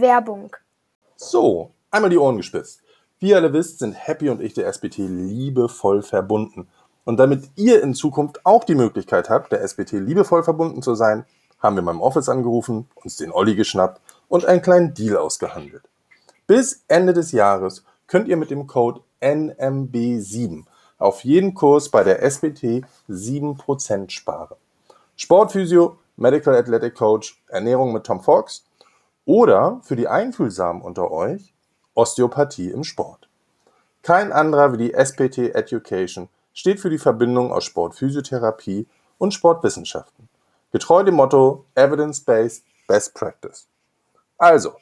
Werbung. So, einmal die Ohren gespitzt. Wie ihr alle wisst, sind Happy und ich der SBT liebevoll verbunden. Und damit ihr in Zukunft auch die Möglichkeit habt, der SBT liebevoll verbunden zu sein, haben wir beim Office angerufen, uns den Olli geschnappt und einen kleinen Deal ausgehandelt. Bis Ende des Jahres könnt ihr mit dem Code NMB7 auf jeden Kurs bei der SBT 7% sparen. Sportphysio, Medical Athletic Coach, Ernährung mit Tom Fox oder für die Einfühlsamen unter euch Osteopathie im Sport. Kein anderer wie die SPT Education steht für die Verbindung aus Sportphysiotherapie und Sportwissenschaften. Getreu dem Motto Evidence-Based Best Practice. Also,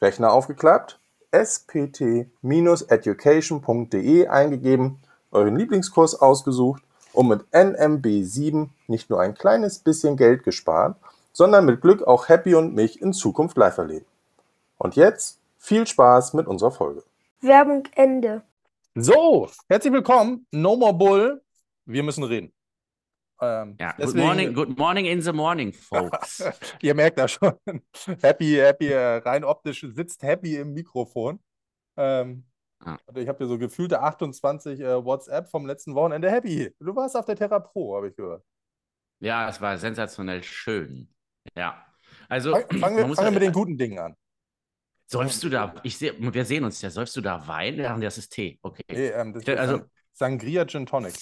Rechner aufgeklappt, spt-education.de eingegeben, euren Lieblingskurs ausgesucht und mit NMB7 nicht nur ein kleines bisschen Geld gespart, sondern mit Glück auch Happy und mich in Zukunft live erleben. Und jetzt viel Spaß mit unserer Folge. Werbung Ende. So, herzlich willkommen. No more Bull. Wir müssen reden. Ähm, ja, deswegen, good morning, good morning in the morning, folks. Ihr merkt das schon. Happy, happy, äh, rein optisch sitzt Happy im Mikrofon. Ähm, ah. Ich habe hier so gefühlte 28 äh, WhatsApp vom letzten Wochenende. Happy, du warst auf der Terra Pro, habe ich gehört. Ja, es war sensationell schön. Ja. Also, fangen wir, fangen wir mit den guten Dingen an. Säufst du da, ich sehe, wir sehen uns ja, säufst du da Wein? Ja, das ist Tee, okay. Nee, ähm, also, Sangria Gin Tonic.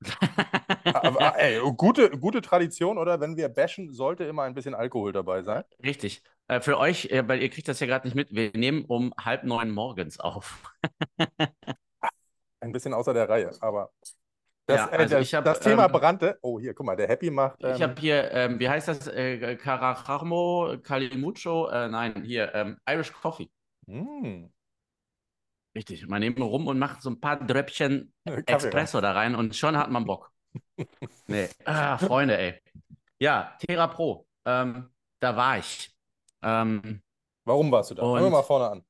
Aber, ey, gute, gute Tradition, oder? Wenn wir bashen, sollte immer ein bisschen Alkohol dabei sein. Richtig. Äh, für euch, äh, weil ihr kriegt das ja gerade nicht mit, wir nehmen um halb neun morgens auf. ein bisschen außer der Reihe, aber das, ja, äh, also äh, das, hab, das Thema ähm, brannte. Oh, hier, guck mal, der Happy macht. Ähm, ich habe hier, ähm, wie heißt das? Äh, Carajamo, Calimucho? Äh, nein, hier, ähm, Irish Coffee. Mm. Richtig, man nimmt rum und macht so ein paar Dröppchen Espresso da rein und schon hat man Bock. nee, ah, Freunde, ey. Ja, Terra Pro, ähm, da war ich. Ähm, Warum warst du da? Fangen wir mal vorne an.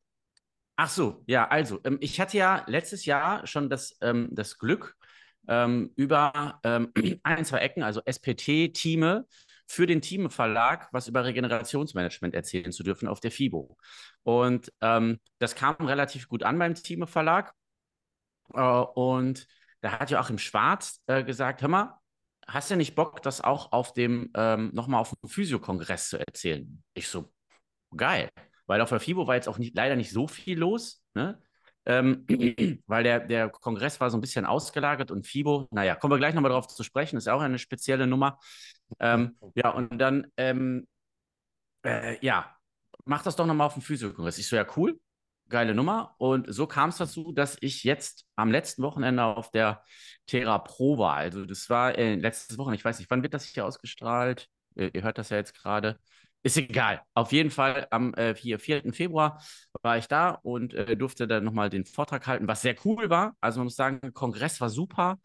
Ach so, ja, also, ich hatte ja letztes Jahr schon das, das Glück, ähm, über ähm, ein, zwei Ecken, also SPT-Teame, für den Team Verlag was über Regenerationsmanagement erzählen zu dürfen auf der FIBO. Und ähm, das kam relativ gut an beim Team Verlag. Äh, und da hat Joachim Schwarz äh, gesagt: Hör mal, hast du nicht Bock, das auch auf dem, ähm, nochmal auf dem Physiokongress zu erzählen? Ich so, geil. Weil auf der FIBO war jetzt auch nicht, leider nicht so viel los. Ne? Ähm, weil der, der Kongress war so ein bisschen ausgelagert und FIBO, naja, kommen wir gleich nochmal drauf zu sprechen, ist ja auch eine spezielle Nummer. Ähm, ja, und dann, ähm, äh, ja, mach das doch nochmal auf dem Physiokongress. Ich so, ja, cool, geile Nummer. Und so kam es dazu, dass ich jetzt am letzten Wochenende auf der Terra Pro war. Also, das war äh, letztes Wochenende, ich weiß nicht, wann wird das hier ausgestrahlt? Ihr, ihr hört das ja jetzt gerade. Ist egal. Auf jeden Fall am äh, 4, 4. Februar war ich da und äh, durfte dann nochmal den Vortrag halten, was sehr cool war. Also man muss sagen, der Kongress war super.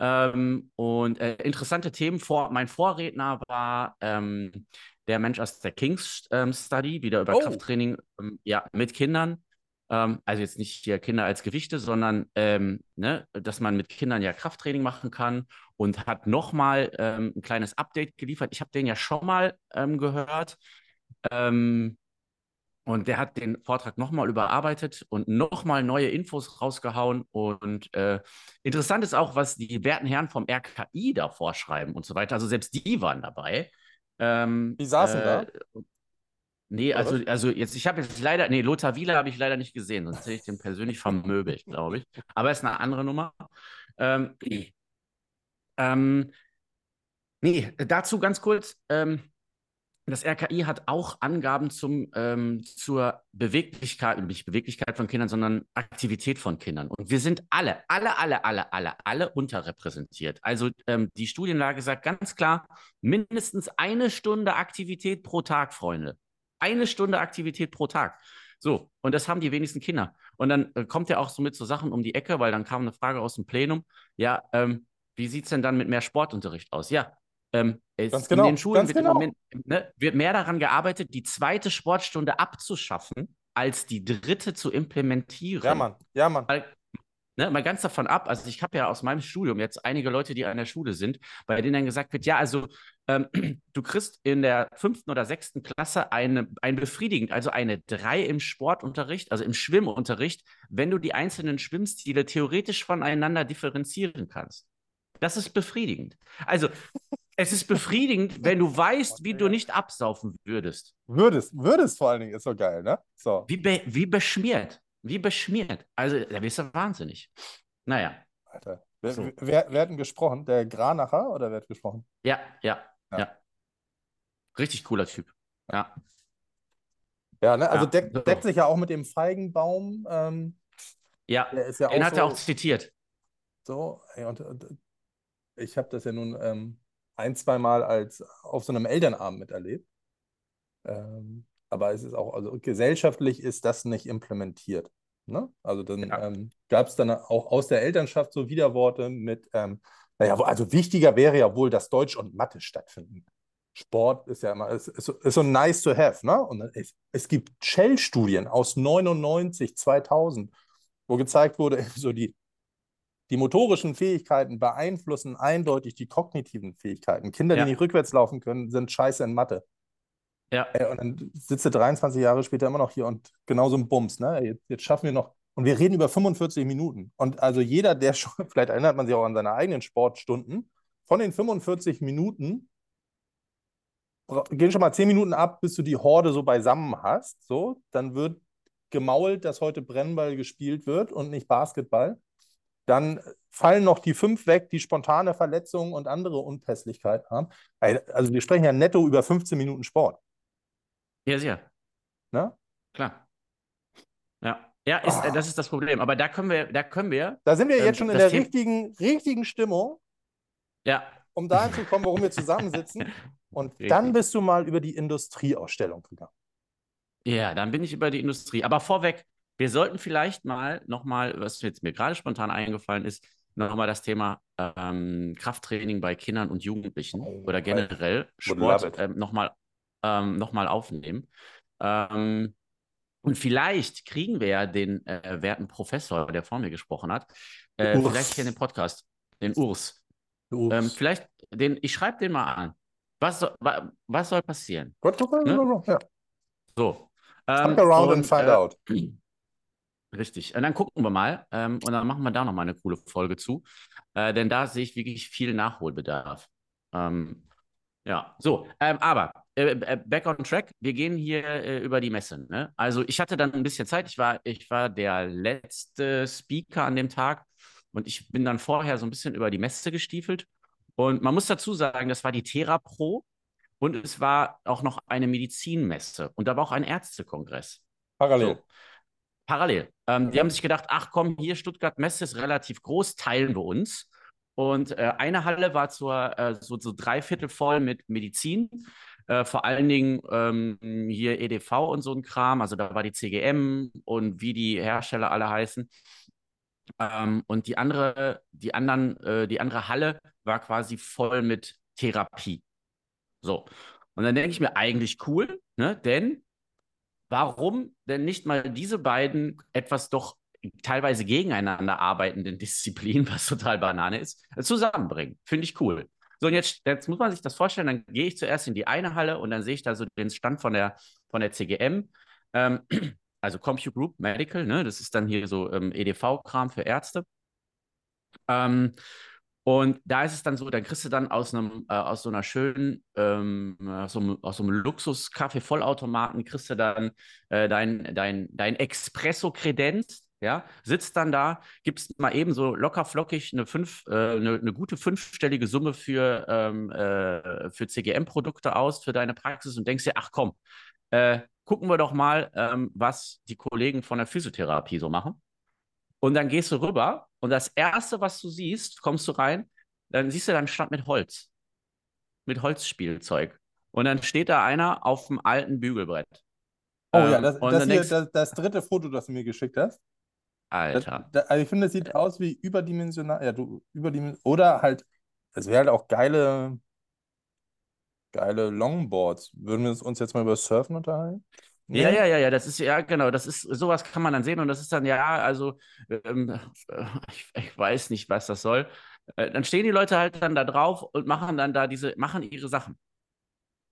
Ähm, und äh, interessante Themen. Vor, mein Vorredner war ähm, der Mensch aus der Kings ähm, Study, wieder über oh. Krafttraining ähm, ja, mit Kindern. Ähm, also jetzt nicht hier Kinder als Gewichte, sondern ähm, ne, dass man mit Kindern ja Krafttraining machen kann und hat nochmal ähm, ein kleines Update geliefert. Ich habe den ja schon mal ähm, gehört. Ähm, und der hat den Vortrag nochmal überarbeitet und nochmal neue Infos rausgehauen. Und äh, interessant ist auch, was die werten Herren vom RKI da vorschreiben und so weiter. Also selbst die waren dabei. Ähm, die saßen äh, da? Nee, also, also jetzt, ich habe jetzt leider, nee, Lothar Wieler habe ich leider nicht gesehen, sonst hätte ich den persönlich vermöbelt, glaube ich. Aber ist eine andere Nummer. Ähm, ähm, nee, dazu ganz kurz. Ähm, das RKI hat auch Angaben zum, ähm, zur Beweglichkeit, nicht Beweglichkeit von Kindern, sondern Aktivität von Kindern. Und wir sind alle, alle, alle, alle, alle, alle unterrepräsentiert. Also ähm, die Studienlage sagt ganz klar, mindestens eine Stunde Aktivität pro Tag, Freunde. Eine Stunde Aktivität pro Tag. So, und das haben die wenigsten Kinder. Und dann äh, kommt ja auch so mit so Sachen um die Ecke, weil dann kam eine Frage aus dem Plenum. Ja, ähm, wie sieht es denn dann mit mehr Sportunterricht aus? Ja, ähm, ganz genau, in den Schulen wird, genau. Moment, ne, wird mehr daran gearbeitet, die zweite Sportstunde abzuschaffen, als die dritte zu implementieren. Ja, Mann, ja, Mann. Weil, Ne, mal ganz davon ab, also ich habe ja aus meinem Studium jetzt einige Leute, die an der Schule sind, bei denen dann gesagt wird, ja, also ähm, du kriegst in der fünften oder sechsten Klasse eine, ein befriedigend, also eine drei im Sportunterricht, also im Schwimmunterricht, wenn du die einzelnen Schwimmstile theoretisch voneinander differenzieren kannst. Das ist befriedigend. Also es ist befriedigend, wenn du weißt, wie du nicht absaufen würdest. Würdest, würdest vor allen Dingen, ist so geil, ne? So. Wie, be wie beschmiert. Wie beschmiert. Also, da bist du wahnsinnig. Naja. Alter. Wer, so. wer, wer, hat denn gesprochen? Der Granacher oder wer hat gesprochen? Ja, ja, ja. ja. Richtig cooler Typ. Ja. Ja, ne? also ja, deckt, so. deckt sich ja auch mit dem Feigenbaum. Ähm, ja, ja den hat so, er auch zitiert. So, und, und ich habe das ja nun ähm, ein, zwei Mal als auf so einem Elternabend miterlebt. Ähm, aber es ist auch, also gesellschaftlich ist das nicht implementiert. Ne? Also dann ja. ähm, gab es dann auch aus der Elternschaft so Widerworte mit, ähm, naja, also wichtiger wäre ja wohl, dass Deutsch und Mathe stattfinden. Sport ist ja immer, ist, ist, ist so nice to have, ne? Und es, es gibt Shell-Studien aus 99, 2000, wo gezeigt wurde, so die, die motorischen Fähigkeiten beeinflussen eindeutig die kognitiven Fähigkeiten. Kinder, ja. die nicht rückwärts laufen können, sind scheiße in Mathe. Ja. Ey, und dann sitzt du 23 Jahre später immer noch hier und genauso ein Bums, ne? Jetzt, jetzt, schaffen wir noch. Und wir reden über 45 Minuten. Und also jeder, der schon, vielleicht erinnert man sich auch an seine eigenen Sportstunden, von den 45 Minuten gehen schon mal 10 Minuten ab, bis du die Horde so beisammen hast. So, dann wird gemault, dass heute Brennball gespielt wird und nicht Basketball. Dann fallen noch die fünf weg, die spontane Verletzungen und andere Unpässlichkeiten haben. Also wir sprechen ja netto über 15 Minuten Sport. Ja, sehr. Ne? Klar. Ja. Ja, ist, oh. das ist das Problem. Aber da können wir, da können wir. Da sind wir jetzt ähm, schon in der richtigen, richtigen Stimmung. Ja. Um dahin zu kommen, warum wir zusammensitzen. Und Richtig. dann bist du mal über die Industrieausstellung gegangen. Ja, dann bin ich über die Industrie. Aber vorweg, wir sollten vielleicht mal nochmal, was jetzt mir gerade spontan eingefallen ist, nochmal das Thema ähm, Krafttraining bei Kindern und Jugendlichen oh, oder generell Sport ähm, nochmal ähm, nochmal aufnehmen. Ähm, und vielleicht kriegen wir ja den äh, werten Professor, der vor mir gesprochen hat, äh, vielleicht hier in den Podcast, den Urs. Urs. Ähm, vielleicht, den, ich schreibe den mal an. Was, soll, wa, was soll passieren? Gut, ne? ja. So. Ähm, around und, and find äh, out. Richtig. Und dann gucken wir mal ähm, und dann machen wir da nochmal eine coole Folge zu. Äh, denn da sehe ich wirklich viel Nachholbedarf. Ähm, ja, so, ähm, aber äh, äh, back on track, wir gehen hier äh, über die Messe. Ne? Also ich hatte dann ein bisschen Zeit, ich war, ich war der letzte Speaker an dem Tag und ich bin dann vorher so ein bisschen über die Messe gestiefelt. Und man muss dazu sagen, das war die Thera Pro und es war auch noch eine Medizinmesse und da war auch ein Ärztekongress. Parallel. So. Parallel. Ähm, die haben sich gedacht, ach komm, hier Stuttgart Messe ist relativ groß, teilen wir uns. Und äh, eine Halle war zur, äh, so, so dreiviertel voll mit Medizin. Äh, vor allen Dingen ähm, hier EDV und so ein Kram. Also da war die CGM und wie die Hersteller alle heißen. Ähm, und die andere, die anderen, äh, die andere Halle war quasi voll mit Therapie. So. Und dann denke ich mir eigentlich cool, ne? Denn warum denn nicht mal diese beiden etwas doch teilweise gegeneinander arbeitenden Disziplinen, was total Banane ist, zusammenbringen. Finde ich cool. So, und jetzt, jetzt muss man sich das vorstellen, dann gehe ich zuerst in die eine Halle und dann sehe ich da so den Stand von der, von der CGM, ähm, also Compute Group Medical, ne? das ist dann hier so ähm, EDV-Kram für Ärzte. Ähm, und da ist es dann so, dann kriegst du dann aus einem, äh, aus so einer schönen, ähm, aus so einem, so einem Luxus-Kaffee-Vollautomaten kriegst du dann äh, dein, dein, dein Espresso-Kredenz, ja, sitzt dann da, gibst mal eben so locker flockig eine, fünf, äh, eine, eine, gute fünfstellige Summe für, ähm, äh, für CGM-Produkte aus für deine Praxis und denkst dir, ach komm, äh, gucken wir doch mal, ähm, was die Kollegen von der Physiotherapie so machen. Und dann gehst du rüber und das Erste, was du siehst, kommst du rein, dann siehst du dann Stand mit Holz, mit Holzspielzeug. Und dann steht da einer auf dem alten Bügelbrett. Oh ähm, ja, das, das, hier, das, das dritte Foto, das du mir geschickt hast. Alter. Das, also ich finde, das sieht aus wie überdimensional. Ja, du überdimensional. Oder halt, es wäre halt auch geile, geile Longboards. Würden wir uns jetzt mal über Surfen unterhalten? Nee? Ja, ja, ja, ja, das ist ja genau, das ist sowas kann man dann sehen und das ist dann ja, also ähm, ich, ich, weiß nicht, was das soll. Äh, dann stehen die Leute halt dann da drauf und machen dann da diese, machen ihre Sachen.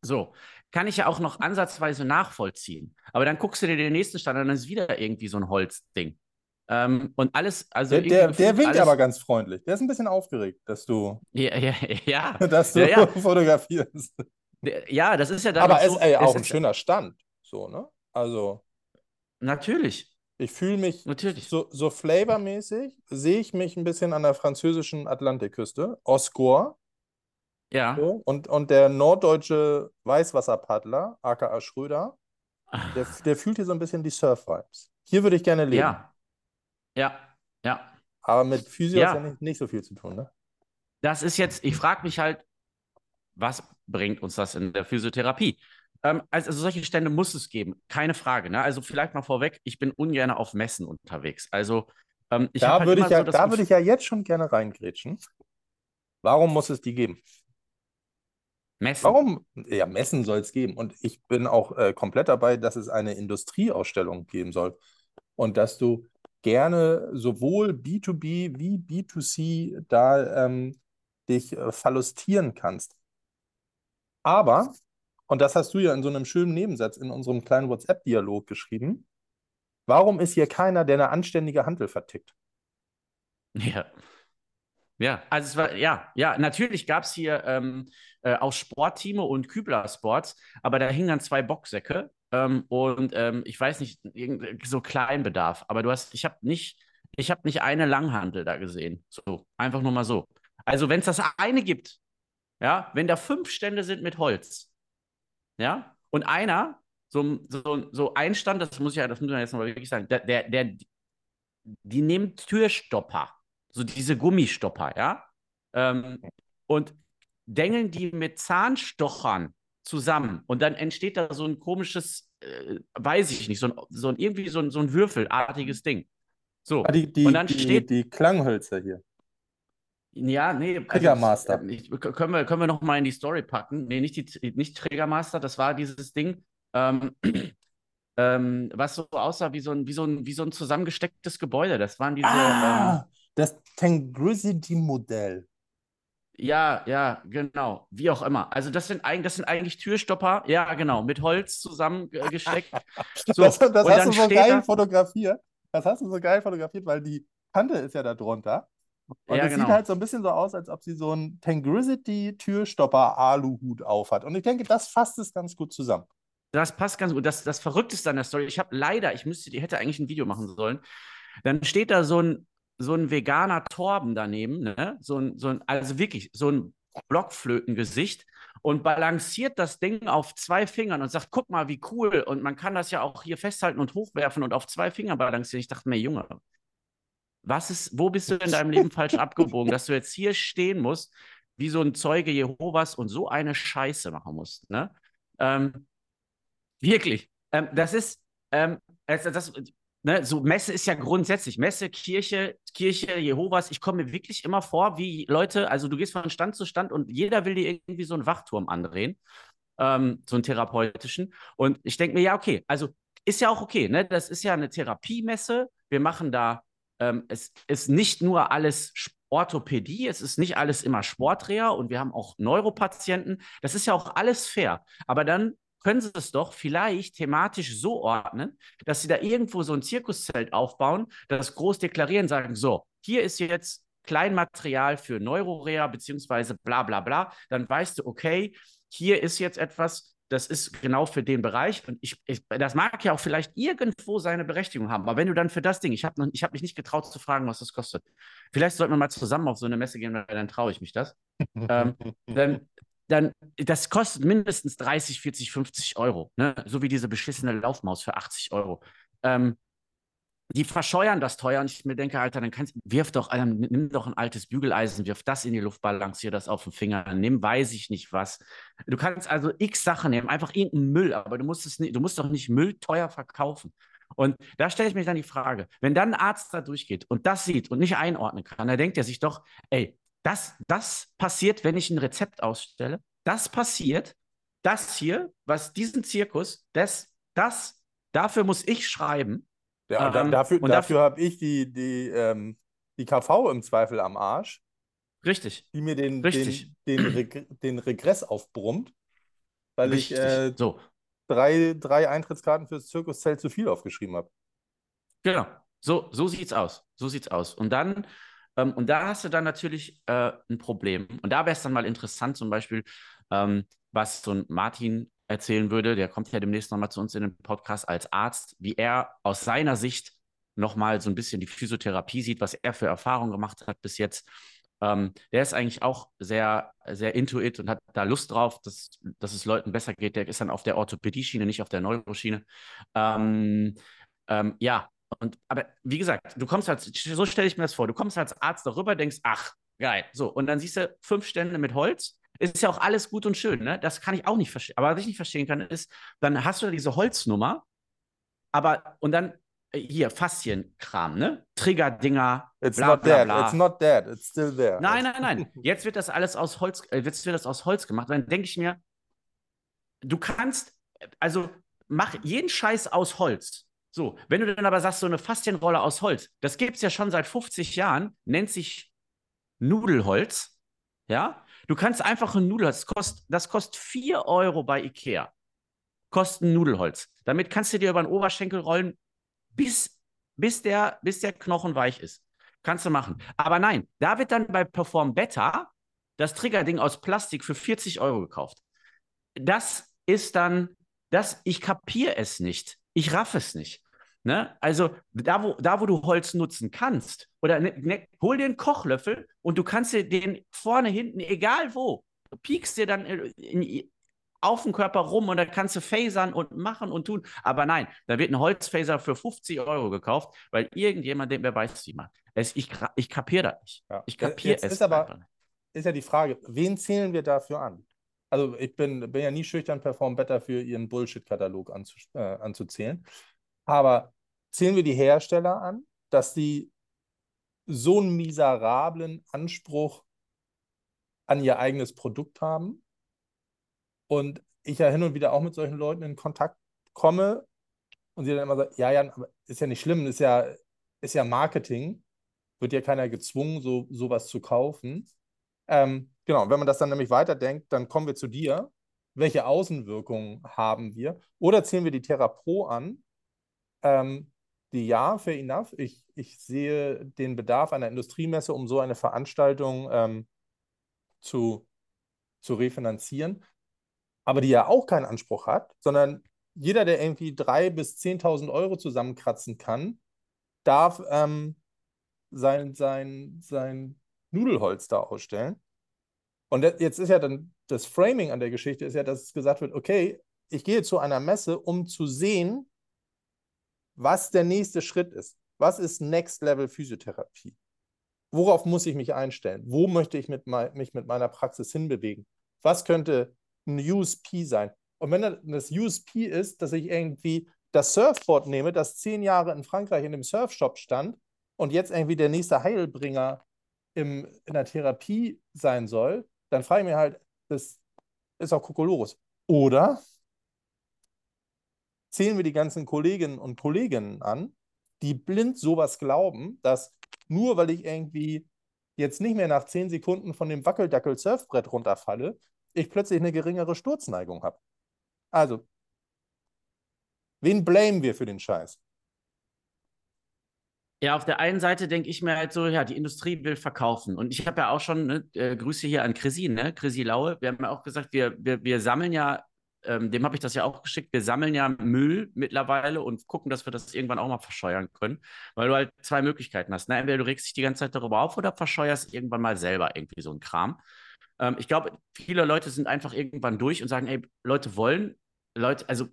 So, kann ich ja auch noch ansatzweise nachvollziehen. Aber dann guckst du dir den nächsten Stand an, dann ist wieder irgendwie so ein Holzding. Ähm, und alles, also. Der, der, der winkt alles... aber ganz freundlich. Der ist ein bisschen aufgeregt, dass du. Ja, ja, ja. dass du ja, ja. fotografierst. Ja, das ist ja dann. Aber es so, ist ey, auch ein schöner Stand. So, ne? Also. Natürlich. Ich fühle mich Natürlich. so, so flavormäßig, sehe ich mich ein bisschen an der französischen Atlantikküste, Oscore. Ja. So, und, und der norddeutsche Weißwasserpaddler, aka Schröder, der, der fühlt hier so ein bisschen die Surf-Vibes. Hier würde ich gerne leben. Ja. Ja, ja. Aber mit Physio ja. hat ja nicht, nicht so viel zu tun, ne? Das ist jetzt, ich frage mich halt, was bringt uns das in der Physiotherapie? Ähm, also, also, solche Stände muss es geben, keine Frage. Ne? Also vielleicht mal vorweg, ich bin ungern auf Messen unterwegs. Also ähm, ich da halt würde ich, ja, so da würd ich ja jetzt schon gerne reingrätschen. Warum muss es die geben? Messen. Warum? Ja, Messen soll es geben. Und ich bin auch äh, komplett dabei, dass es eine Industrieausstellung geben soll. Und dass du gerne sowohl B2B wie B2C da ähm, dich äh, verlustieren kannst. Aber, und das hast du ja in so einem schönen Nebensatz in unserem kleinen WhatsApp-Dialog geschrieben, warum ist hier keiner, der eine anständige Handel vertickt? Ja. Ja, also es war, ja, ja, natürlich gab es hier ähm, äh, auch Sportteame und Kübler Sports, aber da hingen dann zwei Boxsäcke ähm, und ähm, ich weiß nicht, so Kleinbedarf. Aber du hast, ich habe nicht, ich habe nicht eine Langhandel da gesehen. So, einfach nur mal so. Also, wenn es das eine gibt, ja, wenn da fünf Stände sind mit Holz, ja, und einer, so, so, so ein Stand, das muss ich ja, das muss man jetzt mal wirklich sagen, der, der, der die nehmen Türstopper, so diese Gummistopper, ja, ähm, und dengeln die mit Zahnstochern zusammen. Und dann entsteht da so ein komisches, äh, weiß ich nicht, so ein, so ein irgendwie so ein, so ein würfelartiges Ding. So. Ah, die, die, und dann die, steht. Die Klanghölzer hier. Ja, nee. Triggermaster. Also, ich, können wir, können wir noch mal in die Story packen? Nee, nicht, die, nicht Triggermaster, das war dieses Ding, ähm, ähm, was so aussah wie so, ein, wie, so ein, wie so ein zusammengestecktes Gebäude. Das waren diese. Ah, ähm, das Tangrisity-Modell. Ja, ja, genau. Wie auch immer. Also das sind, eigentlich, das sind eigentlich Türstopper, ja, genau, mit Holz zusammengesteckt. So, das, das hast du so geil da, fotografiert. Das hast du so geil fotografiert, weil die Kante ist ja da drunter. Und ja, es genau. sieht halt so ein bisschen so aus, als ob sie so einen Tangrisity-Türstopper-Aluhut aufhat. Und ich denke, das fasst es ganz gut zusammen. Das passt ganz gut. Das, das Verrückteste an der Story, ich habe leider, ich müsste, die hätte eigentlich ein Video machen sollen. Dann steht da so ein so ein veganer Torben daneben, ne? so ein, so ein, also wirklich so ein Blockflötengesicht und balanciert das Ding auf zwei Fingern und sagt, guck mal, wie cool. Und man kann das ja auch hier festhalten und hochwerfen und auf zwei Fingern balancieren. Ich dachte mir, Junge, was ist, wo bist du in deinem Leben falsch abgebogen, dass du jetzt hier stehen musst, wie so ein Zeuge Jehovas und so eine Scheiße machen musst. Ne? Ähm, wirklich. Ähm, das ist, ähm, das, das, ne, so Messe ist ja grundsätzlich, Messe, Kirche, Kirche, Jehovas, ich komme mir wirklich immer vor, wie Leute, also du gehst von Stand zu Stand und jeder will dir irgendwie so einen Wachturm andrehen, ähm, so einen therapeutischen. Und ich denke mir, ja, okay, also ist ja auch okay, ne? Das ist ja eine Therapiemesse. Wir machen da, ähm, es ist nicht nur alles Orthopädie, es ist nicht alles immer Sportreha und wir haben auch Neuropatienten. Das ist ja auch alles fair. Aber dann können Sie es doch vielleicht thematisch so ordnen, dass Sie da irgendwo so ein Zirkuszelt aufbauen, das groß deklarieren, sagen, so, hier ist jetzt Kleinmaterial für Neurorea beziehungsweise bla bla bla, dann weißt du, okay, hier ist jetzt etwas, das ist genau für den Bereich und ich, ich, das mag ja auch vielleicht irgendwo seine Berechtigung haben, aber wenn du dann für das Ding, ich habe hab mich nicht getraut zu fragen, was das kostet. Vielleicht sollten wir mal zusammen auf so eine Messe gehen, weil dann traue ich mich das. ähm, dann, dann, das kostet mindestens 30, 40, 50 Euro. Ne? So wie diese beschissene Laufmaus für 80 Euro. Ähm, die verscheuern das teuer und ich mir denke, Alter, dann kannst wirf doch, Alter, nimm doch ein altes Bügeleisen, wirf das in die Luft, balancier das auf den Finger, nimm weiß ich nicht was. Du kannst also x Sachen nehmen, einfach irgendeinen Müll, aber du musst es nicht, du musst doch nicht Müll teuer verkaufen. Und da stelle ich mir dann die Frage, wenn dann ein Arzt da durchgeht und das sieht und nicht einordnen kann, dann denkt er sich doch, ey, das, das passiert, wenn ich ein Rezept ausstelle. Das passiert, das hier, was diesen Zirkus, das, das Dafür muss ich schreiben. Ja, und da, Ähm, dafür, und dafür habe ich die, die, ähm, die KV im Zweifel am Arsch, Richtig. die mir den, Richtig. den, den, Reg den Regress aufbrummt, weil Richtig. ich äh, so, drei, drei Eintrittskarten fürs Zirkuszelt zu viel aufgeschrieben habe. genau. So, so sieht's aus. So sieht's aus. Und dann, ähm, und da hast du dann natürlich äh, ein Problem. Und da wäre es dann mal interessant, zum Beispiel, ähm, was so ein Martin erzählen würde, der kommt ja demnächst nochmal zu uns in den Podcast als Arzt, wie er aus seiner Sicht nochmal so ein bisschen die Physiotherapie sieht, was er für Erfahrungen gemacht hat bis jetzt. Ähm, der ist eigentlich auch sehr, sehr intuit und hat da Lust drauf, dass, dass es Leuten besser geht. Der ist dann auf der Orthopädie-Schiene, nicht auf der Neuroschiene. Ähm, ähm, ja, und aber wie gesagt, du kommst als, so stelle ich mir das vor, du kommst als Arzt darüber, denkst, ach, geil. So, und dann siehst du fünf Stände mit Holz. Ist ja auch alles gut und schön, ne? Das kann ich auch nicht verstehen. Aber was ich nicht verstehen kann, ist, dann hast du diese Holznummer, aber und dann äh, hier Faszienkram, ne? Triggerdinger, It's bla not bla dead, bla. it's not dead, it's still there. Nein, nein, nein. Jetzt wird das alles aus Holz, äh, jetzt wird das aus Holz gemacht. Dann denke ich mir, du kannst, also mach jeden Scheiß aus Holz. So, wenn du dann aber sagst, so eine Faszienrolle aus Holz, das gibt es ja schon seit 50 Jahren, nennt sich Nudelholz. Ja, du kannst einfach ein Nudelholz, das kostet, das kostet 4 Euro bei Ikea. Kostet ein Nudelholz. Damit kannst du dir über den Oberschenkel rollen, bis, bis, der, bis der Knochen weich ist. Kannst du machen. Aber nein, da wird dann bei Perform Better das Triggerding aus Plastik für 40 Euro gekauft. Das ist dann, das, ich kapiere es nicht. Ich raff es nicht. Ne? Also da wo, da, wo du Holz nutzen kannst, oder ne, ne, hol dir einen Kochlöffel und du kannst dir den vorne, hinten, egal wo, piekst dir dann in, in, auf dem Körper rum und dann kannst du phasern und machen und tun. Aber nein, da wird ein Holzphaser für 50 Euro gekauft, weil irgendjemand, den wer weiß, wie man. Es, ich ich kapiere das nicht. Ja. Ich kapiere es ist aber- nicht. Ist ja die Frage, wen zählen wir dafür an? Also ich bin, bin ja nie schüchtern, Perform Better für ihren Bullshit-Katalog anzu, äh, anzuzählen. Aber zählen wir die Hersteller an, dass die so einen miserablen Anspruch an ihr eigenes Produkt haben? Und ich ja hin und wieder auch mit solchen Leuten in Kontakt komme und sie dann immer sagen, ja, ja, aber ist ja nicht schlimm, ist ja, ist ja Marketing, wird ja keiner gezwungen, so sowas zu kaufen. Ähm, genau, wenn man das dann nämlich weiterdenkt, dann kommen wir zu dir. Welche Außenwirkungen haben wir? Oder zählen wir die Terra an, ähm, die ja, fair enough, ich, ich sehe den Bedarf einer Industriemesse, um so eine Veranstaltung ähm, zu, zu refinanzieren, aber die ja auch keinen Anspruch hat, sondern jeder, der irgendwie 3.000 bis 10.000 Euro zusammenkratzen kann, darf ähm, sein, sein, sein Nudelholz da ausstellen. Und jetzt ist ja dann das Framing an der Geschichte ist ja, dass gesagt wird, okay, ich gehe zu einer Messe, um zu sehen, was der nächste Schritt ist. Was ist Next Level Physiotherapie? Worauf muss ich mich einstellen? Wo möchte ich mit mei- mich mit meiner Praxis hinbewegen? Was könnte ein USP sein? Und wenn das USP ist, dass ich irgendwie das Surfboard nehme, das zehn Jahre in Frankreich in dem Surfshop stand und jetzt irgendwie der nächste Heilbringer im, in der Therapie sein soll, dann frage ich mir halt, das ist auch Kokolores. Oder zählen wir die ganzen Kolleginnen und Kollegen an, die blind sowas glauben, dass nur weil ich irgendwie jetzt nicht mehr nach zehn Sekunden von dem Wackeldackel-Surfbrett runterfalle, ich plötzlich eine geringere Sturzneigung habe. Also, wen blamen wir für den Scheiß? Ja, auf der einen Seite denke ich mir halt so, ja, die Industrie will verkaufen. Und ich habe ja auch schon, ne, äh, Grüße hier an Chrissy, ne, Chrissy Laue. Wir haben ja auch gesagt, wir, wir, wir sammeln ja, ähm, dem habe ich das ja auch geschickt, wir sammeln ja Müll mittlerweile und gucken, dass wir das irgendwann auch mal verscheuern können. Weil du halt zwei Möglichkeiten hast. Ne? Entweder du regst dich die ganze Zeit darüber auf oder verscheuerst irgendwann mal selber irgendwie so einen Kram. Ähm, ich glaube, viele Leute sind einfach irgendwann durch und sagen, ey, Leute wollen, Leute, also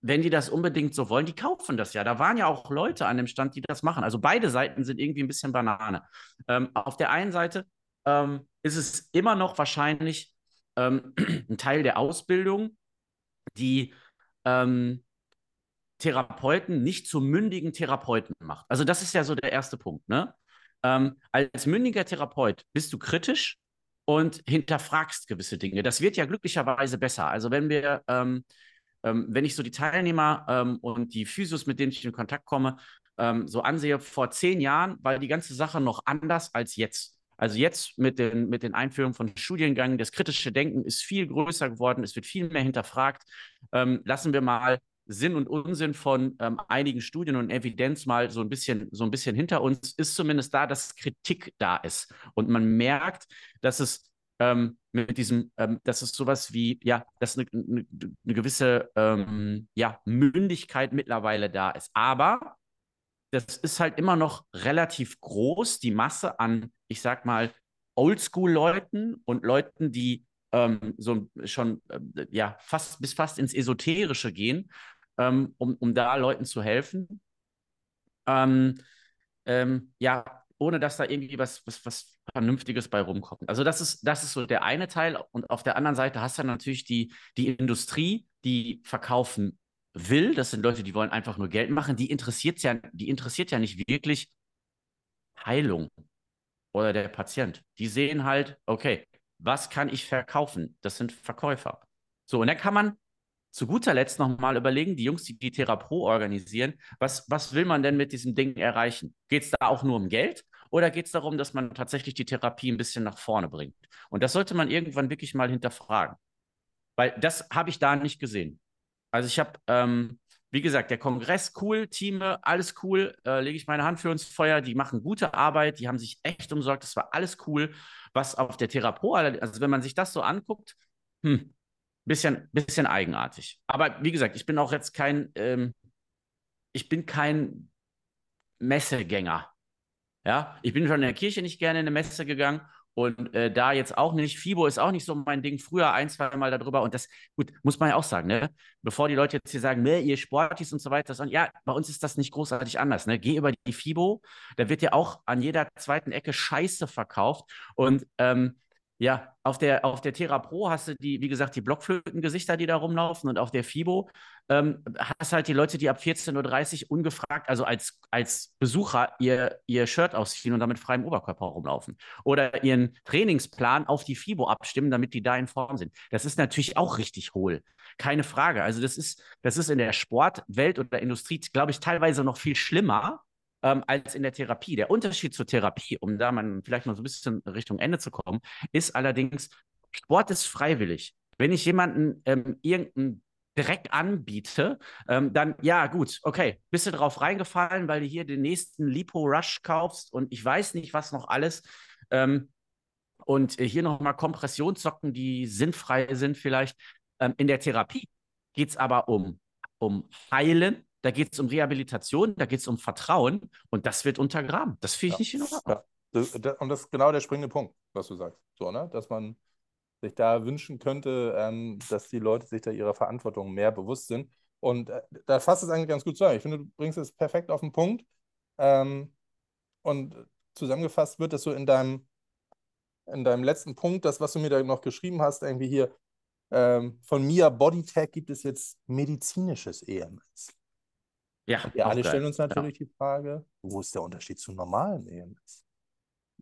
wenn die das unbedingt so wollen, die kaufen das ja. Da waren ja auch Leute an dem Stand, die das machen. Also beide Seiten sind irgendwie ein bisschen Banane. Ähm, auf der einen Seite ähm, ist es immer noch wahrscheinlich ähm, ein Teil der Ausbildung, die ähm, Therapeuten nicht zu mündigen Therapeuten macht. Also das ist ja so der erste Punkt. Ne? Ähm, als mündiger Therapeut bist du kritisch und hinterfragst gewisse Dinge. Das wird ja glücklicherweise besser. Also wenn wir ähm, ähm, wenn ich so die Teilnehmer ähm, und die Physios, mit denen ich in Kontakt komme, ähm, so ansehe, vor zehn Jahren war die ganze Sache noch anders als jetzt. Also jetzt mit den, mit den Einführungen von Studiengängen, das kritische Denken ist viel größer geworden, es wird viel mehr hinterfragt. Ähm, lassen wir mal Sinn und Unsinn von ähm, einigen Studien und Evidenz mal so ein bisschen, so ein bisschen hinter uns, ist zumindest da, dass Kritik da ist. Und man merkt, dass es ähm, mit diesem, ähm, dass es sowas wie, ja, dass eine, eine, eine gewisse ähm, ja, Mündigkeit mittlerweile da ist. Aber das ist halt immer noch relativ groß, die Masse an, ich sag mal, Oldschool-Leuten und Leuten, die ähm, so schon äh, ja fast bis fast ins Esoterische gehen, ähm, um, um da Leuten zu helfen. Ähm, ähm, ja, ohne dass da irgendwie was, was, was Vernünftiges bei rumkommt. Also das ist, das ist so der eine Teil. Und auf der anderen Seite hast du natürlich die, die Industrie, die verkaufen will. Das sind Leute, die wollen einfach nur Geld machen. Die interessiert ja, die interessiert ja nicht wirklich Heilung oder der Patient. Die sehen halt, okay, was kann ich verkaufen? Das sind Verkäufer. So, und dann kann man zu guter Letzt nochmal überlegen, die Jungs, die die Therapro organisieren, was, was will man denn mit diesem Ding erreichen? Geht es da auch nur um Geld oder geht es darum, dass man tatsächlich die Therapie ein bisschen nach vorne bringt? Und das sollte man irgendwann wirklich mal hinterfragen. Weil das habe ich da nicht gesehen. Also ich habe, ähm, wie gesagt, der Kongress cool, Team, alles cool, äh, lege ich meine Hand für ins Feuer, die machen gute Arbeit, die haben sich echt umsorgt, das war alles cool. Was auf der Therapo, also wenn man sich das so anguckt, hm, bisschen, bisschen eigenartig. Aber wie gesagt, ich bin auch jetzt kein, ähm, ich bin kein Messegänger. Ja, ich bin schon in der Kirche nicht gerne in eine Messe gegangen und äh, da jetzt auch nicht. FIBO ist auch nicht so mein Ding. Früher ein, zwei Mal darüber. Und das, gut, muss man ja auch sagen, ne? Bevor die Leute jetzt hier sagen, ne, ihr Sportis und so weiter. Das, ja, bei uns ist das nicht großartig anders. Ne? Geh über die FIBO. Da wird ja auch an jeder zweiten Ecke Scheiße verkauft. Und ähm, ja, auf der, auf der Terra Pro hast du die, wie gesagt, die Blockflötengesichter, die da rumlaufen und auf der FIBO ähm, hast halt die Leute, die ab 14.30 Uhr ungefragt, also als, als Besucher, ihr, ihr Shirt ausziehen und damit freiem Oberkörper rumlaufen. Oder ihren Trainingsplan auf die FIBO abstimmen, damit die da in Form sind. Das ist natürlich auch richtig hohl. Keine Frage. Also das ist, das ist in der Sportwelt oder Industrie, glaube ich, teilweise noch viel schlimmer, ähm, als in der Therapie. Der Unterschied zur Therapie, um da mal vielleicht mal so ein bisschen Richtung Ende zu kommen, ist allerdings, Sport ist freiwillig. Wenn ich jemanden ähm, irgendeinen Dreck anbiete, ähm, dann ja, gut, okay, bist du drauf reingefallen, weil du hier den nächsten Lipo Rush kaufst und ich weiß nicht, was noch alles. Ähm, und hier nochmal Kompressionssocken, die sinnfrei sind vielleicht. Ähm, in der Therapie geht es aber um, um Heilen, da geht es um Rehabilitation, da geht es um Vertrauen und das wird untergraben. Das finde ich ja. nicht in Ordnung. Ja. Das, das, und das ist genau der springende Punkt, was du sagst. So, ne? Dass man sich da wünschen könnte, ähm, dass die Leute sich da ihrer Verantwortung mehr bewusst sind. Und äh, da fasst es eigentlich ganz gut zusammen. Ich finde, du bringst es perfekt auf den Punkt. Ähm, und zusammengefasst wird das so in deinem, in deinem letzten Punkt, das, was du mir da noch geschrieben hast, irgendwie hier, ähm, von Mia Bodytech gibt es jetzt medizinisches EMS. Ja, wir alle geil. stellen uns natürlich ja. die Frage, wo ist der Unterschied zu normalen EMS?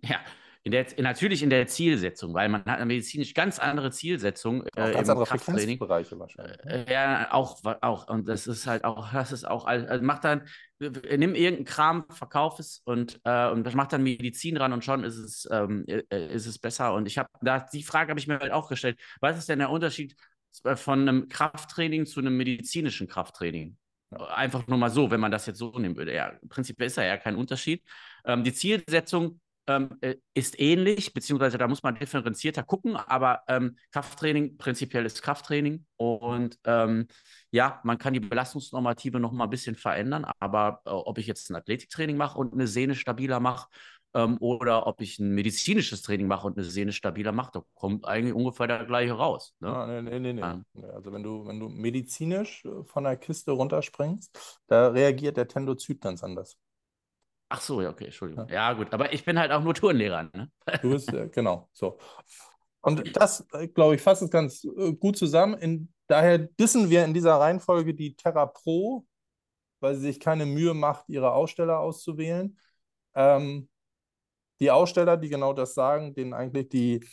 Ja, in der, natürlich in der Zielsetzung, weil man hat eine medizinisch ganz andere Zielsetzung. Auch äh, ganz andere Frequenzbereiche wahrscheinlich. Ne? Äh, ja, auch, auch. Und das ist halt auch, das ist auch, also macht dann, nimm irgendeinen Kram, verkauf es und, äh, und das macht dann Medizin dran und schon ist es, ähm, äh, ist es besser. Und ich habe, da die Frage habe ich mir halt auch gestellt, was ist denn der Unterschied von einem Krafttraining zu einem medizinischen Krafttraining? Einfach nur mal so, wenn man das jetzt so nehmen würde. Ja, prinzipiell ist da ja kein Unterschied. Ähm, die Zielsetzung ähm, äh, ist ähnlich, beziehungsweise da muss man differenzierter gucken, aber ähm, Krafttraining prinzipiell ist Krafttraining und ähm, ja, man kann die Belastungsnormative noch mal ein bisschen verändern, aber äh, ob ich jetzt ein Athletiktraining mache und eine Sehne stabiler mache ähm, oder ob ich ein medizinisches Training mache und eine Sehne stabiler mache, da kommt eigentlich ungefähr der gleiche raus. Ne? Ah, nee, nee, nee, nee. Ah. Also wenn du, wenn du medizinisch äh, von der Kiste runterspringst, da reagiert der Tendozyt ganz anders. Ach so, ja, okay, Entschuldigung. Ja, ja gut, aber ich bin halt auch nur Turnlehrer. Ne? Du bist, äh, genau, so. Und das, äh, glaube ich, fasst es ganz gut zusammen. In, daher dissen wir in dieser Reihenfolge die Terra Pro, weil sie sich keine Mühe macht, ihre Aussteller auszuwählen. Ähm, die Aussteller, die genau das sagen, denen eigentlich die,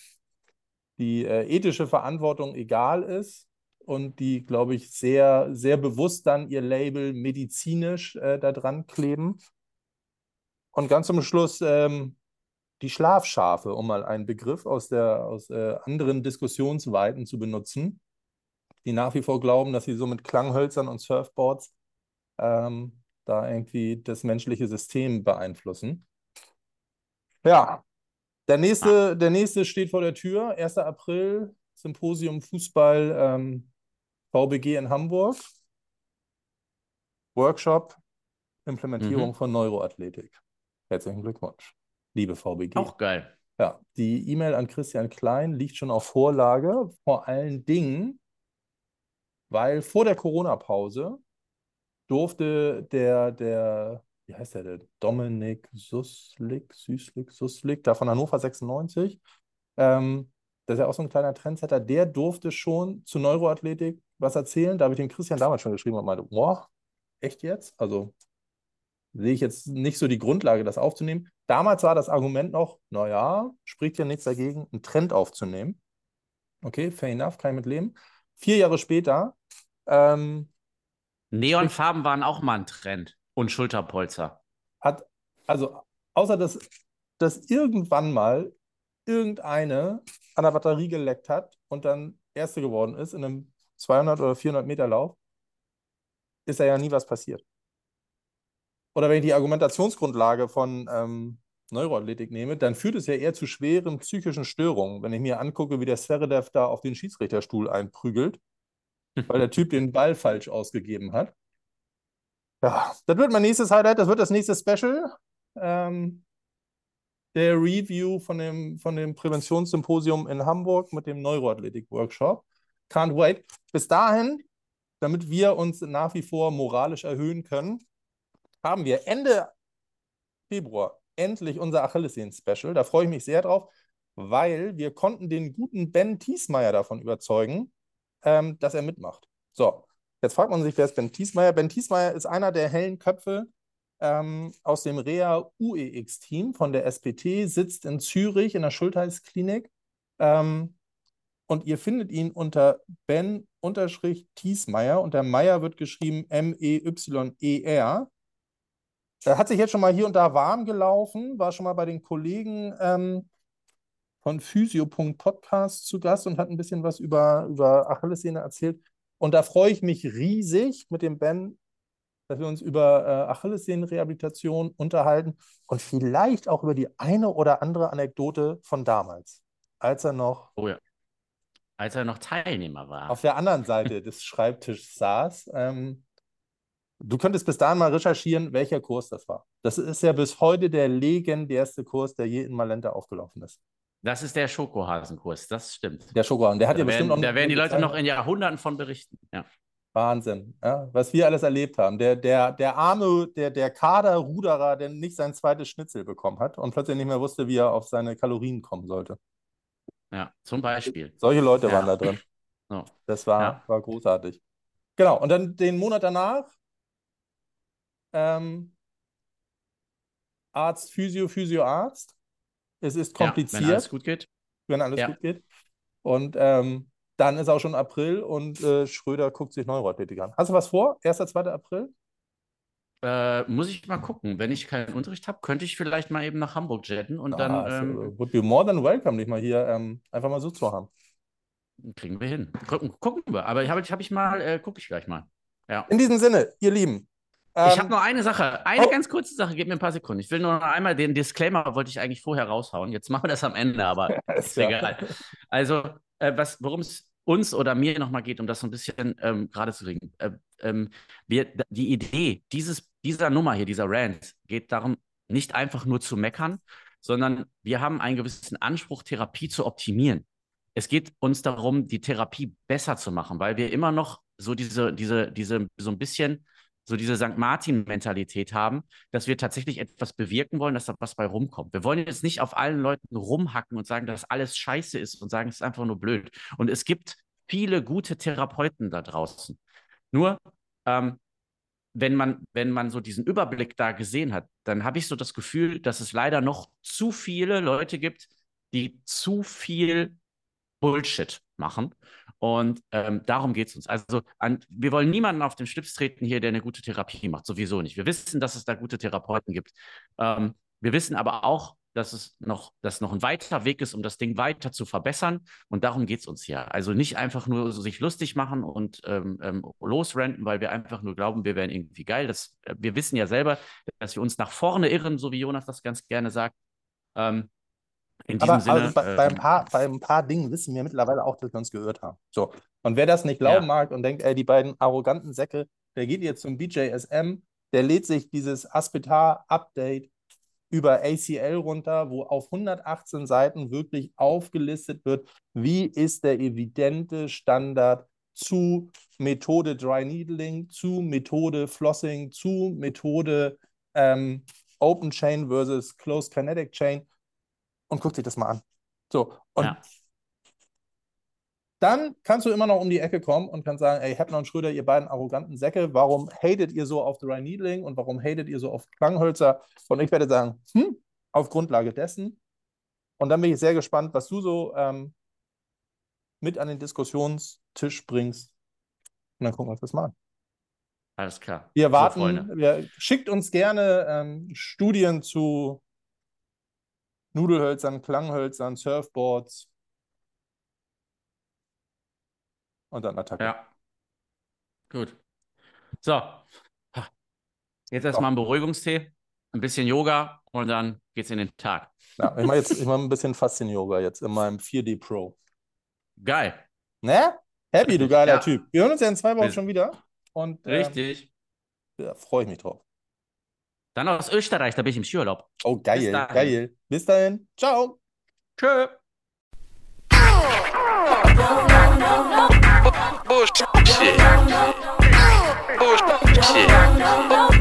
die äh, ethische Verantwortung egal ist, und die, glaube ich, sehr, sehr bewusst dann ihr Label medizinisch äh, da dran kleben. Und ganz zum Schluss ähm, die Schlafschafe, um mal einen Begriff aus, der, aus äh, anderen Diskussionsweiten zu benutzen, die nach wie vor glauben, dass sie so mit Klanghölzern und Surfboards ähm, da irgendwie das menschliche System beeinflussen. Ja, der nächste, ah. der nächste steht vor der Tür, 1. April, Symposium Fußball ähm, VBG in Hamburg. Workshop Implementierung mhm. von Neuroathletik. Herzlichen Glückwunsch, liebe VBG. Auch geil. Ja, die E-Mail an Christian Klein liegt schon auf Vorlage, vor allen Dingen, weil vor der Corona-Pause durfte der, der, wie heißt der, der Dominik Suslik, Süßlik, Suslik, da von Hannover 96, ähm, das ist ja auch so ein kleiner Trendsetter, der durfte schon zu Neuroathletik was erzählen. Da habe ich dem Christian damals schon geschrieben und meinte, boah, echt jetzt? Also sehe ich jetzt nicht so die Grundlage, das aufzunehmen. Damals war das Argument noch, naja, spricht ja nichts dagegen, einen Trend aufzunehmen. Okay, fair enough, kann ich mit leben. Vier Jahre später. Ähm, Neonfarben waren auch mal ein Trend und Schulterpolster. Hat, also, außer dass, dass irgendwann mal irgendeine an der Batterie geleckt hat und dann Erste geworden ist in einem 200 oder 400 Meter Lauf, ist da ja nie was passiert. Oder wenn ich die Argumentationsgrundlage von ähm, Neuroathletik nehme, dann führt es ja eher zu schweren psychischen Störungen. Wenn ich mir angucke, wie der Sveredev da auf den Schiedsrichterstuhl einprügelt, weil der Typ den Ball falsch ausgegeben hat. Ja, das wird mein nächstes Highlight, das wird das nächste Special. Ähm, der Review von dem, von dem Präventionssymposium in Hamburg mit dem Neuroathletik-Workshop. Can't wait. Bis dahin, damit wir uns nach wie vor moralisch erhöhen können, haben wir Ende Februar endlich unser Achillessehnen-Special. Da freue ich mich sehr drauf, weil wir konnten den guten Ben Thiesmeier davon überzeugen, ähm, dass er mitmacht. So, jetzt fragt man sich, wer ist Ben Thiesmeier? Ben Thiesmeier ist einer der hellen Köpfe ähm, aus dem Rea UEX-Team von der SPT, sitzt in Zürich in der Schultheißklinik. Ähm, und ihr findet ihn unter Ben-Thiesmeier und der Meier wird geschrieben M-E-Y-E-R. Er hat sich jetzt schon mal hier und da warm gelaufen, war schon mal bei den Kollegen ähm, von Physio.podcast zu Gast und hat ein bisschen was über, über Achillessehne erzählt. Und da freue ich mich riesig mit dem Ben, dass wir uns über äh, Achillessehnenrehabilitation unterhalten und vielleicht auch über die eine oder andere Anekdote von damals, als er noch oh ja als er noch Teilnehmer war. Auf der anderen Seite des Schreibtischs saß. Ähm, du könntest bis dahin mal recherchieren, welcher Kurs das war. Das ist ja bis heute der legendärste Kurs, der je in Malenta aufgelaufen ist. Das ist der Schokohasenkurs, das stimmt. Der Schokohasen, der hat da ja bestimmt werden, noch. Da werden die Leute noch in Jahrhunderten von berichten. Ja. Wahnsinn, ja, was wir alles erlebt haben. Der, der, der arme, der, der Kaderruderer, der nicht sein zweites Schnitzel bekommen hat und plötzlich nicht mehr wusste, wie er auf seine Kalorien kommen sollte. Ja, zum Beispiel. Solche Leute ja. waren da drin. So. Das war, ja. war großartig. Genau, und dann den Monat danach ähm, Arzt, Physio, Physioarzt. Es ist kompliziert. Ja, wenn alles gut geht. Wenn alles gut geht. Und ähm, dann ist auch schon April und äh, Schröder guckt sich Neuroathletik an. Hast du was vor? 1. 2. April? Äh, muss ich mal gucken. Wenn ich keinen Unterricht habe, könnte ich vielleicht mal eben nach Hamburg jetten und ah, dann. Ähm, would be more than welcome, dich mal hier ähm, einfach mal so zu haben. Kriegen wir hin. Gucken, gucken wir. Aber habe ich, hab ich mal, äh, gucke ich gleich mal. Ja. In diesem Sinne, ihr Lieben. Ähm, ich habe noch eine Sache, eine oh. ganz kurze Sache, gib mir ein paar Sekunden. Ich will nur noch einmal den Disclaimer, wollte ich eigentlich vorher raushauen. Jetzt machen wir das am Ende, aber ist ja. egal. Also, äh, worum es uns oder mir nochmal geht, um das so ein bisschen ähm, gerade zu kriegen. Äh, ähm, wir, die Idee dieses, dieser Nummer hier, dieser Rant, geht darum, nicht einfach nur zu meckern, sondern wir haben einen gewissen Anspruch, Therapie zu optimieren. Es geht uns darum, die Therapie besser zu machen, weil wir immer noch so diese, diese, diese, so ein bisschen so diese St. Martin-Mentalität haben, dass wir tatsächlich etwas bewirken wollen, dass da was bei rumkommt. Wir wollen jetzt nicht auf allen Leuten rumhacken und sagen, dass alles scheiße ist und sagen, es ist einfach nur blöd. Und es gibt viele gute Therapeuten da draußen. Nur, ähm, wenn man, wenn man so diesen Überblick da gesehen hat, dann habe ich so das Gefühl, dass es leider noch zu viele Leute gibt, die zu viel Bullshit machen Und ähm, darum geht es uns. Also an, wir wollen niemanden auf den Schlips treten hier, der eine gute Therapie macht. Sowieso nicht. Wir wissen, dass es da gute Therapeuten gibt. Ähm, wir wissen aber auch, dass es noch, dass noch ein weiter Weg ist, um das Ding weiter zu verbessern. Und darum geht es uns ja. Also nicht einfach nur so sich lustig machen und ähm, ähm, losrenten, weil wir einfach nur glauben, wir wären irgendwie geil. Das, äh, wir wissen ja selber, dass wir uns nach vorne irren, so wie Jonas das ganz gerne sagt. Ähm, in diesem aber, Sinne. Also bei, äh, bei, ein paar, bei ein paar Dingen wissen wir mittlerweile auch, dass wir uns gehört haben. So. Und wer das nicht glauben ja. mag und denkt, ey, die beiden arroganten Säcke, der geht jetzt zum BJSM, der lädt sich dieses Aspetar-Update über ACL runter, wo auf 118 Seiten wirklich aufgelistet wird, wie ist der evidente Standard zu Methode Dry Needling, zu Methode Flossing, zu Methode ähm, Open Chain versus Closed Kinetic Chain und guck dir das mal an. So, und ja. dann kannst du immer noch um die Ecke kommen und kannst sagen, ey, Heppner und Schröder, ihr beiden arroganten Säcke, warum hatet ihr so auf Dry Needling und warum hatet ihr so auf Klanghölzer? Und ich werde sagen, hm, auf Grundlage dessen. Und dann bin ich sehr gespannt, was du so ähm, mit an den Diskussionstisch bringst. Und dann gucken wir uns das mal an. Alles klar. Wir warten, so, wir, schickt uns gerne ähm, Studien zu Nudelhölzern, Klanghölzern, Surfboards und dann Attacke. Ja. Gut. So. Jetzt erstmal ein Beruhigungstee, ein bisschen Yoga und dann geht's in den Tag. Ja, ich mache jetzt ich mach ein bisschen Faszien-Yoga jetzt in meinem 4D Pro. Geil. Ne? Happy, du geiler ja. Typ. Wir hören uns ja in zwei Wochen schon wieder. Und, ähm, Richtig. Ja, freue ich mich drauf. Dann aus Österreich, da bin ich im Skiurlaub. Oh, geil, geil. Bis dahin. Ciao. Tschö. Bullshit. Bullshit.